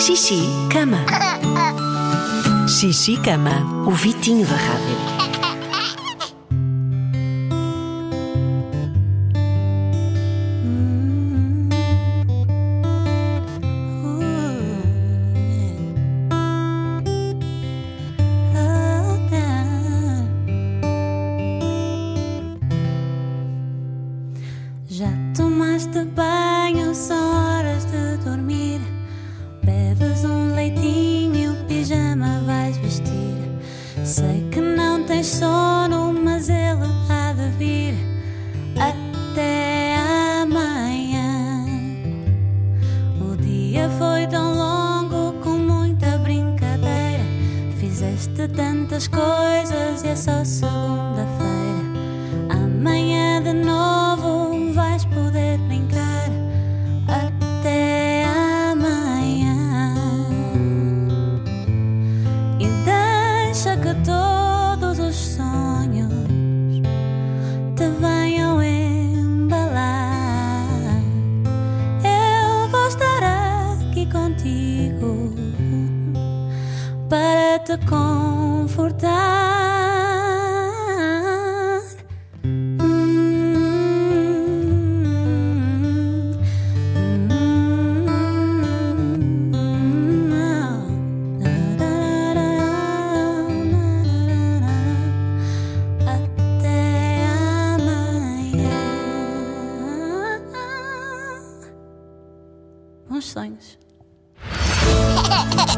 Xixi, cama. Xixi, cama. O Vitinho da Rádio. Já tomaste banho, são horas de dormir. Sei que não tens sono, mas ele há de vir até amanhã. O dia foi tão longo com muita brincadeira. Fizeste tantas coisas e é só segunda-feira. Te confortar. Até amanhã. Bons sonhos.